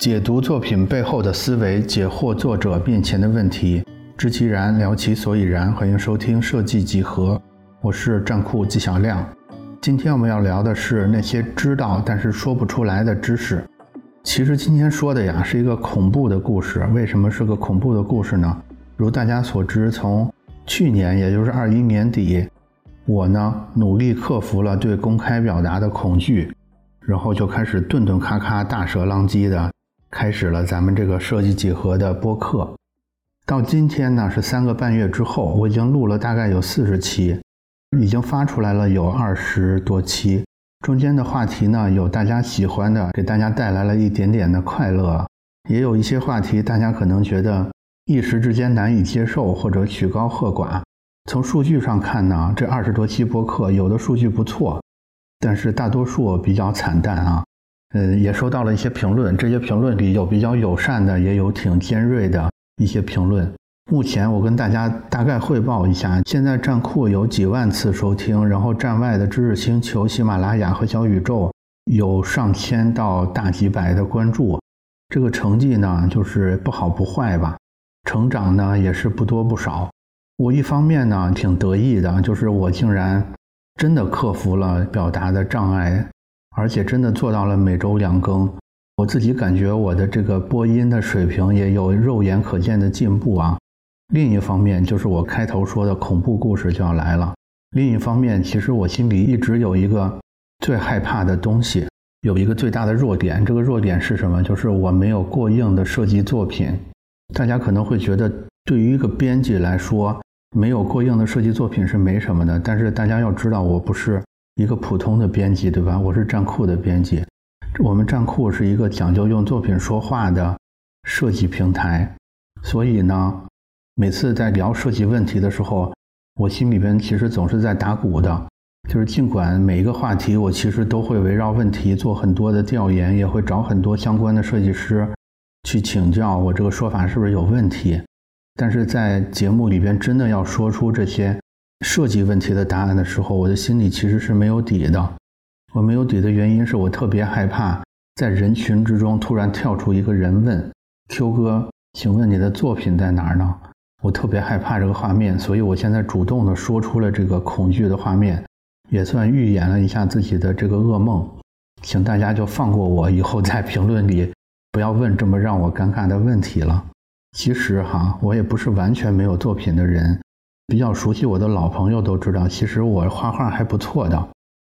解读作品背后的思维，解惑作者面前的问题，知其然，聊其所以然。欢迎收听设计几何，我是战库纪晓亮。今天我们要聊的是那些知道但是说不出来的知识。其实今天说的呀是一个恐怖的故事。为什么是个恐怖的故事呢？如大家所知，从去年，也就是二一年底，我呢努力克服了对公开表达的恐惧，然后就开始顿顿咔咔、大舌浪叽的开始了咱们这个设计几何的播客。到今天呢是三个半月之后，我已经录了大概有四十期，已经发出来了有二十多期。中间的话题呢有大家喜欢的，给大家带来了一点点的快乐，也有一些话题大家可能觉得。一时之间难以接受或者曲高和寡。从数据上看呢，这二十多期播客有的数据不错，但是大多数比较惨淡啊。嗯，也收到了一些评论，这些评论里有比较友善的，也有挺尖锐的一些评论。目前我跟大家大概汇报一下，现在站库有几万次收听，然后站外的知识星球、喜马拉雅和小宇宙有上千到大几百的关注。这个成绩呢，就是不好不坏吧。成长呢也是不多不少。我一方面呢挺得意的，就是我竟然真的克服了表达的障碍，而且真的做到了每周两更。我自己感觉我的这个播音的水平也有肉眼可见的进步啊。另一方面就是我开头说的恐怖故事就要来了。另一方面，其实我心里一直有一个最害怕的东西，有一个最大的弱点。这个弱点是什么？就是我没有过硬的设计作品。大家可能会觉得，对于一个编辑来说，没有过硬的设计作品是没什么的。但是大家要知道，我不是一个普通的编辑，对吧？我是站库的编辑。我们站库是一个讲究用作品说话的设计平台，所以呢，每次在聊设计问题的时候，我心里边其实总是在打鼓的。就是尽管每一个话题，我其实都会围绕问题做很多的调研，也会找很多相关的设计师。去请教我这个说法是不是有问题？但是在节目里边真的要说出这些设计问题的答案的时候，我的心里其实是没有底的。我没有底的原因是我特别害怕在人群之中突然跳出一个人问：“Q 哥，请问你的作品在哪儿呢？”我特别害怕这个画面，所以我现在主动的说出了这个恐惧的画面，也算预演了一下自己的这个噩梦。请大家就放过我，以后在评论里。不要问这么让我尴尬的问题了。其实哈，我也不是完全没有作品的人。比较熟悉我的老朋友都知道，其实我画画还不错的。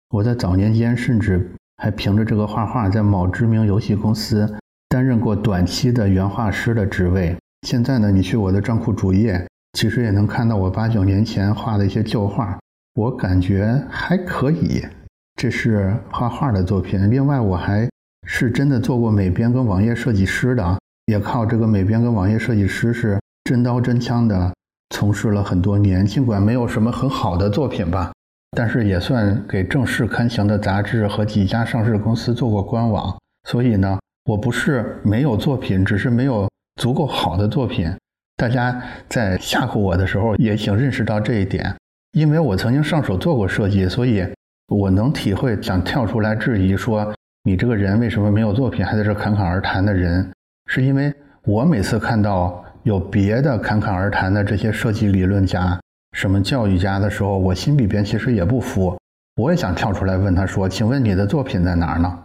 我在早年间甚至还凭着这个画画，在某知名游戏公司担任过短期的原画师的职位。现在呢，你去我的账户主页，其实也能看到我八九年前画的一些旧画。我感觉还可以，这是画画的作品。另外，我还。是真的做过美编跟网页设计师的，也靠这个美编跟网页设计师是真刀真枪的从事了很多年。尽管没有什么很好的作品吧，但是也算给正式刊行的杂志和几家上市公司做过官网。所以呢，我不是没有作品，只是没有足够好的作品。大家在吓唬我的时候，也请认识到这一点。因为我曾经上手做过设计，所以我能体会想跳出来质疑说。你这个人为什么没有作品，还在这侃侃而谈的人，是因为我每次看到有别的侃侃而谈的这些设计理论家、什么教育家的时候，我心里边其实也不服，我也想跳出来问他说：“请问你的作品在哪儿呢？”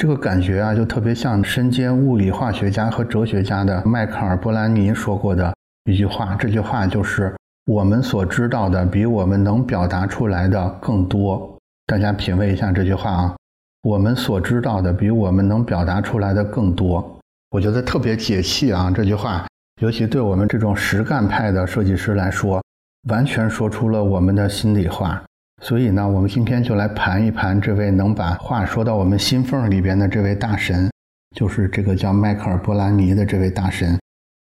这个感觉啊，就特别像身兼物理化学家和哲学家的迈克尔·波兰尼说过的一句话。这句话就是：“我们所知道的比我们能表达出来的更多。”大家品味一下这句话啊。我们所知道的比我们能表达出来的更多，我觉得特别解气啊！这句话，尤其对我们这种实干派的设计师来说，完全说出了我们的心里话。所以呢，我们今天就来盘一盘这位能把话说到我们心缝里边的这位大神，就是这个叫迈克尔·波兰尼的这位大神，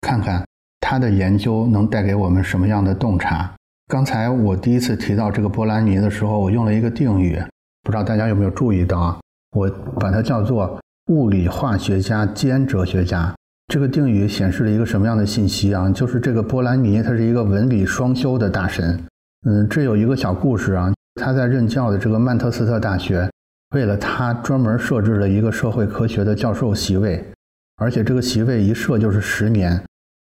看看他的研究能带给我们什么样的洞察。刚才我第一次提到这个波兰尼的时候，我用了一个定语。不知道大家有没有注意到啊？我把它叫做物理化学家兼哲学家。这个定语显示了一个什么样的信息啊？就是这个波兰尼他是一个文理双修的大神。嗯，这有一个小故事啊。他在任教的这个曼彻斯特大学，为了他专门设置了一个社会科学的教授席位，而且这个席位一设就是十年。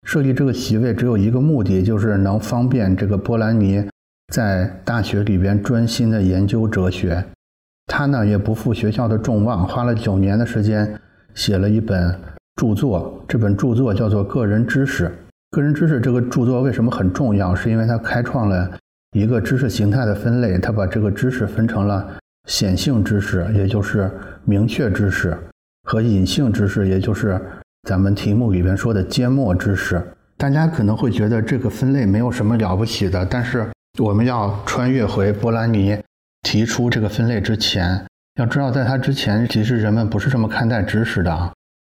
设立这个席位只有一个目的，就是能方便这个波兰尼在大学里边专心的研究哲学。他呢也不负学校的众望，花了九年的时间写了一本著作。这本著作叫做《个人知识》。个人知识这个著作为什么很重要？是因为它开创了一个知识形态的分类。它把这个知识分成了显性知识，也就是明确知识，和隐性知识，也就是。咱们题目里边说的缄默知识，大家可能会觉得这个分类没有什么了不起的，但是我们要穿越回波兰尼提出这个分类之前，要知道在他之前，其实人们不是这么看待知识的。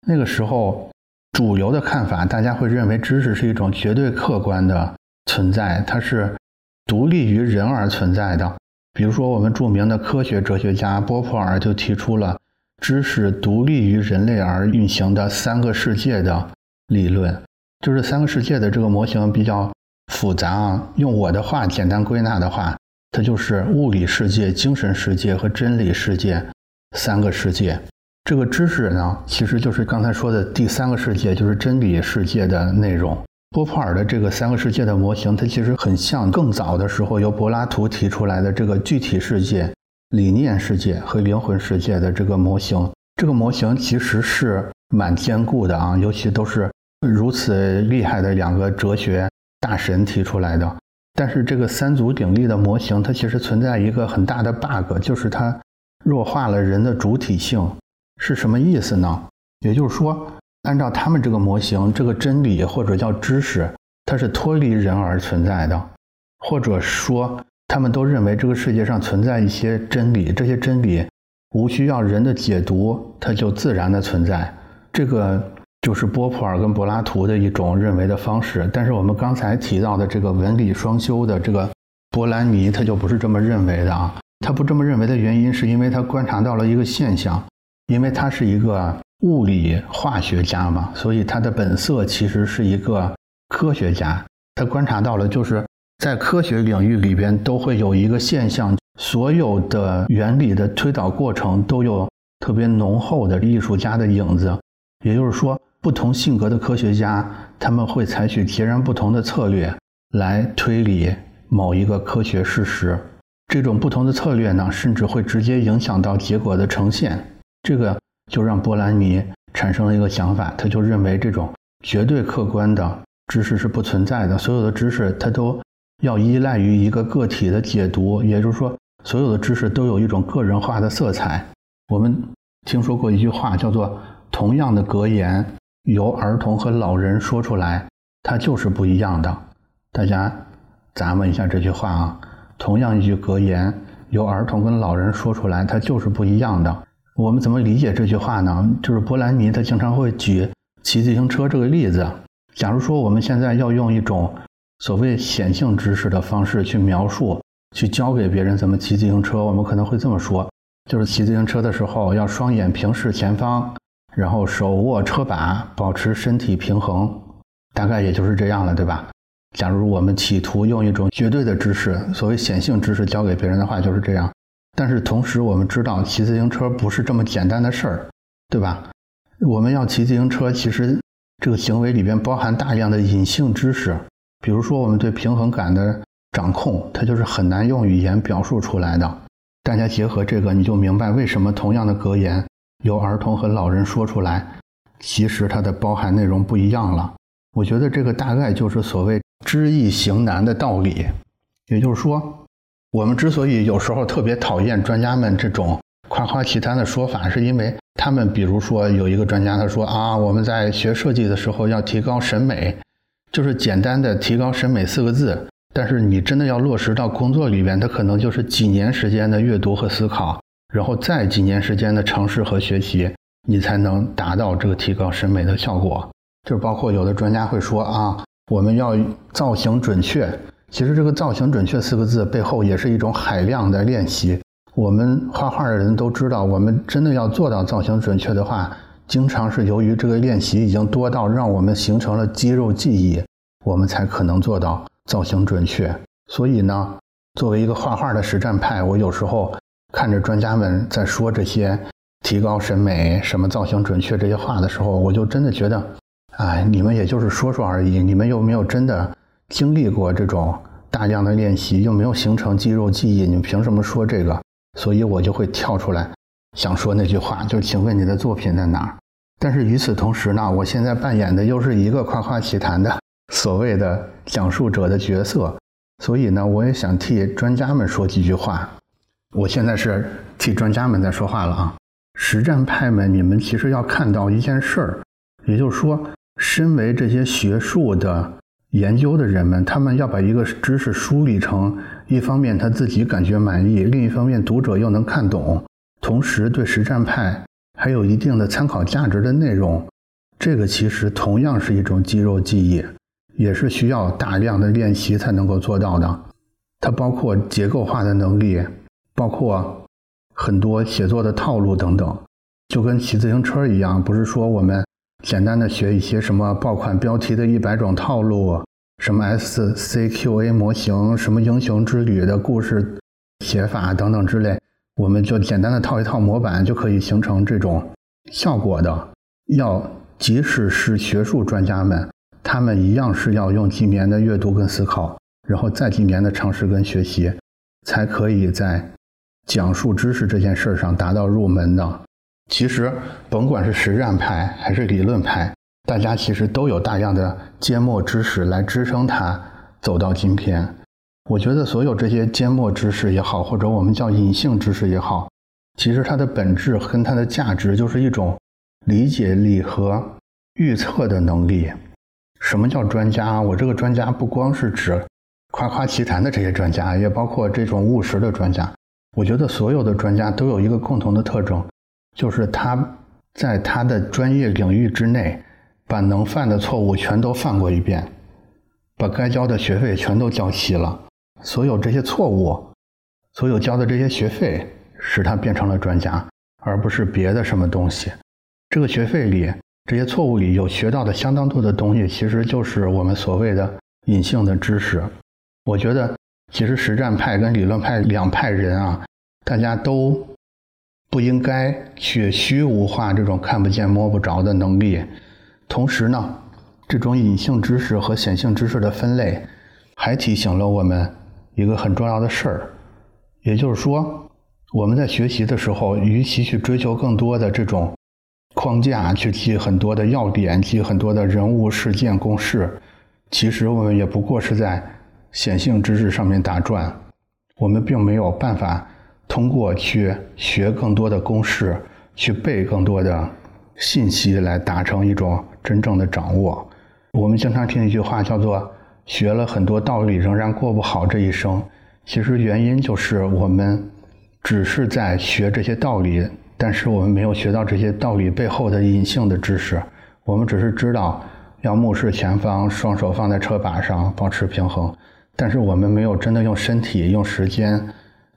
那个时候，主流的看法，大家会认为知识是一种绝对客观的存在，它是独立于人而存在的。比如说，我们著名的科学哲学家波普尔就提出了。知识独立于人类而运行的三个世界的理论，就是三个世界的这个模型比较复杂啊。用我的话简单归纳的话，它就是物理世界、精神世界和真理世界三个世界。这个知识呢，其实就是刚才说的第三个世界，就是真理世界的内容。波普尔的这个三个世界的模型，它其实很像更早的时候由柏拉图提出来的这个具体世界。理念世界和灵魂世界的这个模型，这个模型其实是蛮坚固的啊，尤其都是如此厉害的两个哲学大神提出来的。但是这个三足鼎立的模型，它其实存在一个很大的 bug，就是它弱化了人的主体性。是什么意思呢？也就是说，按照他们这个模型，这个真理或者叫知识，它是脱离人而存在的，或者说。他们都认为这个世界上存在一些真理，这些真理无需要人的解读，它就自然的存在。这个就是波普尔跟柏拉图的一种认为的方式。但是我们刚才提到的这个文理双修的这个波兰尼，他就不是这么认为的啊。他不这么认为的原因，是因为他观察到了一个现象，因为他是一个物理化学家嘛，所以他的本色其实是一个科学家。他观察到了就是。在科学领域里边，都会有一个现象：所有的原理的推导过程都有特别浓厚的艺术家的影子。也就是说，不同性格的科学家，他们会采取截然不同的策略来推理某一个科学事实。这种不同的策略呢，甚至会直接影响到结果的呈现。这个就让波兰尼产生了一个想法，他就认为这种绝对客观的知识是不存在的，所有的知识他都。要依赖于一个个体的解读，也就是说，所有的知识都有一种个人化的色彩。我们听说过一句话，叫做“同样的格言由儿童和老人说出来，它就是不一样的”。大家咱们一下这句话啊，“同样一句格言由儿童跟老人说出来，它就是不一样的”。我们怎么理解这句话呢？就是波兰尼他经常会举骑自行车这个例子。假如说我们现在要用一种所谓显性知识的方式去描述，去教给别人怎么骑自行车，我们可能会这么说：就是骑自行车的时候要双眼平视前方，然后手握车把，保持身体平衡，大概也就是这样了，对吧？假如我们企图用一种绝对的知识，所谓显性知识教给别人的话，就是这样。但是同时，我们知道骑自行车不是这么简单的事儿，对吧？我们要骑自行车，其实这个行为里边包含大量的隐性知识。比如说，我们对平衡感的掌控，它就是很难用语言表述出来的。大家结合这个，你就明白为什么同样的格言由儿童和老人说出来，其实它的包含内容不一样了。我觉得这个大概就是所谓知易行难的道理。也就是说，我们之所以有时候特别讨厌专家们这种夸夸其谈的说法，是因为他们，比如说有一个专家他说啊，我们在学设计的时候要提高审美。就是简单的提高审美四个字，但是你真的要落实到工作里边，它可能就是几年时间的阅读和思考，然后再几年时间的尝试和学习，你才能达到这个提高审美的效果。就包括有的专家会说啊，我们要造型准确。其实这个造型准确四个字背后也是一种海量的练习。我们画画的人都知道，我们真的要做到造型准确的话。经常是由于这个练习已经多到让我们形成了肌肉记忆，我们才可能做到造型准确。所以呢，作为一个画画的实战派，我有时候看着专家们在说这些提高审美、什么造型准确这些话的时候，我就真的觉得，哎，你们也就是说说而已，你们又没有真的经历过这种大量的练习，又没有形成肌肉记忆，你们凭什么说这个？所以我就会跳出来，想说那句话，就请问你的作品在哪儿？但是与此同时呢，我现在扮演的又是一个夸夸其谈的 所谓的讲述者的角色，所以呢，我也想替专家们说几句话。我现在是替专家们在说话了啊！实战派们，你们其实要看到一件事儿，也就是说，身为这些学术的研究的人们，他们要把一个知识梳理成一方面他自己感觉满意，另一方面读者又能看懂，同时对实战派。还有一定的参考价值的内容，这个其实同样是一种肌肉记忆，也是需要大量的练习才能够做到的。它包括结构化的能力，包括很多写作的套路等等。就跟骑自行车一样，不是说我们简单的学一些什么爆款标题的一百种套路，什么 SCQA 模型，什么英雄之旅的故事写法等等之类。我们就简单的套一套模板就可以形成这种效果的。要即使是学术专家们，他们一样是要用几年的阅读跟思考，然后再几年的尝试跟学习，才可以在讲述知识这件事上达到入门的。其实，甭管是实战派还是理论派，大家其实都有大量的缄默知识来支撑他走到今天。我觉得所有这些缄默知识也好，或者我们叫隐性知识也好，其实它的本质跟它的价值就是一种理解力和预测的能力。什么叫专家？我这个专家不光是指夸夸其谈的这些专家，也包括这种务实的专家。我觉得所有的专家都有一个共同的特征，就是他在他的专业领域之内，把能犯的错误全都犯过一遍，把该交的学费全都交齐了。所有这些错误，所有交的这些学费，使他变成了专家，而不是别的什么东西。这个学费里，这些错误里有学到的相当多的东西，其实就是我们所谓的隐性的知识。我觉得，其实实战派跟理论派两派人啊，大家都不应该去虚无化这种看不见摸不着的能力。同时呢，这种隐性知识和显性知识的分类，还提醒了我们。一个很重要的事儿，也就是说，我们在学习的时候，与其去追求更多的这种框架，去记很多的要点，记很多的人物、事件、公式，其实我们也不过是在显性知识上面打转。我们并没有办法通过去学更多的公式，去背更多的信息来达成一种真正的掌握。我们经常听一句话，叫做。学了很多道理，仍然过不好这一生。其实原因就是我们只是在学这些道理，但是我们没有学到这些道理背后的隐性的知识。我们只是知道要目视前方，双手放在车把上，保持平衡。但是我们没有真的用身体、用时间、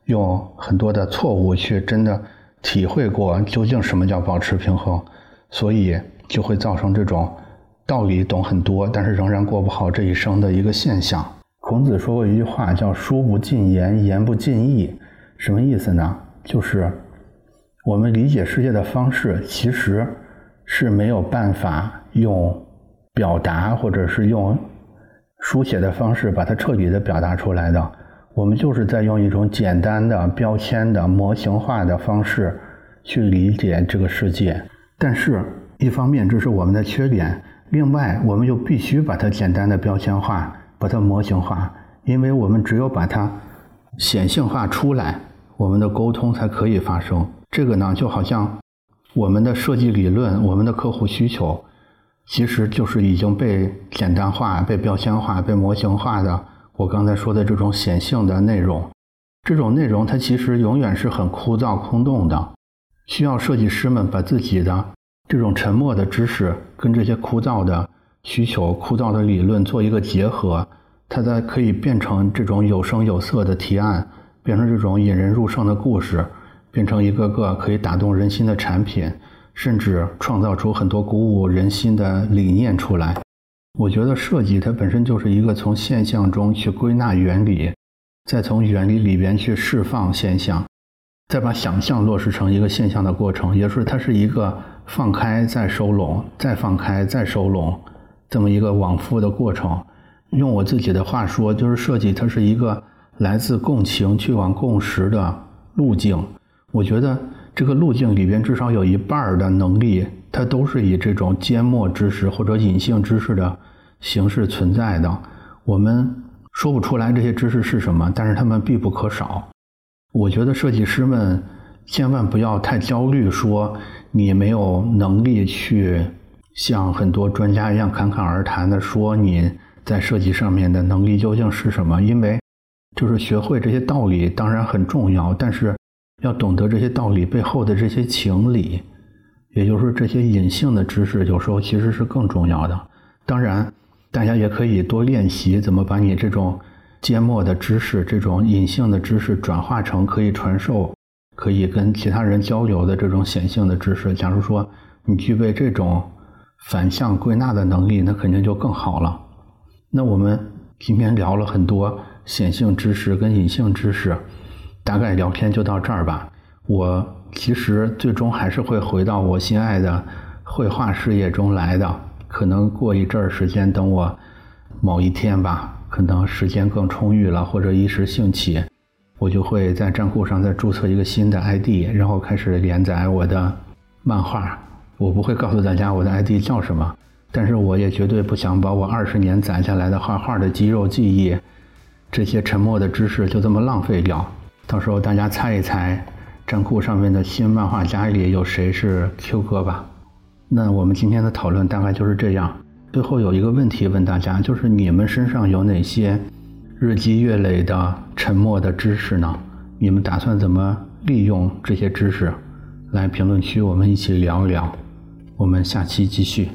用很多的错误去真的体会过究竟什么叫保持平衡，所以就会造成这种。道理懂很多，但是仍然过不好这一生的一个现象。孔子说过一句话，叫“书不尽言，言不尽意”。什么意思呢？就是我们理解世界的方式，其实是没有办法用表达或者是用书写的方式把它彻底的表达出来的。我们就是在用一种简单的标签的模型化的方式去理解这个世界。但是，一方面这是我们的缺点。另外，我们又必须把它简单的标签化，把它模型化，因为我们只有把它显性化出来，我们的沟通才可以发生。这个呢，就好像我们的设计理论、我们的客户需求，其实就是已经被简单化、被标签化、被模型化的。我刚才说的这种显性的内容，这种内容它其实永远是很枯燥、空洞的，需要设计师们把自己的。这种沉默的知识跟这些枯燥的需求、枯燥的理论做一个结合，它才可以变成这种有声有色的提案，变成这种引人入胜的故事，变成一个个可以打动人心的产品，甚至创造出很多鼓舞人心的理念出来。我觉得设计它本身就是一个从现象中去归纳原理，再从原理里边去释放现象。再把想象落实成一个现象的过程，也就是它是一个放开再收拢，再放开再收拢这么一个往复的过程。用我自己的话说，就是设计它是一个来自共情去往共识的路径。我觉得这个路径里边至少有一半的能力，它都是以这种缄默知识或者隐性知识的形式存在的。我们说不出来这些知识是什么，但是它们必不可少。我觉得设计师们千万不要太焦虑，说你没有能力去像很多专家一样侃侃而谈的说你在设计上面的能力究竟是什么。因为就是学会这些道理当然很重要，但是要懂得这些道理背后的这些情理，也就是这些隐性的知识，有时候其实是更重要的。当然。大家也可以多练习怎么把你这种缄默的知识、这种隐性的知识转化成可以传授、可以跟其他人交流的这种显性的知识。假如说你具备这种反向归纳的能力，那肯定就更好了。那我们今天聊了很多显性知识跟隐性知识，大概聊天就到这儿吧。我其实最终还是会回到我心爱的绘画事业中来的。可能过一阵儿时间，等我某一天吧，可能时间更充裕了，或者一时兴起，我就会在账户上再注册一个新的 ID，然后开始连载我的漫画。我不会告诉大家我的 ID 叫什么，但是我也绝对不想把我二十年攒下来的画画的肌肉记忆，这些沉默的知识就这么浪费掉。到时候大家猜一猜，账户上面的新漫画家里有谁是 Q 哥吧？那我们今天的讨论大概就是这样。最后有一个问题问大家，就是你们身上有哪些日积月累的沉默的知识呢？你们打算怎么利用这些知识？来评论区我们一起聊一聊。我们下期继续。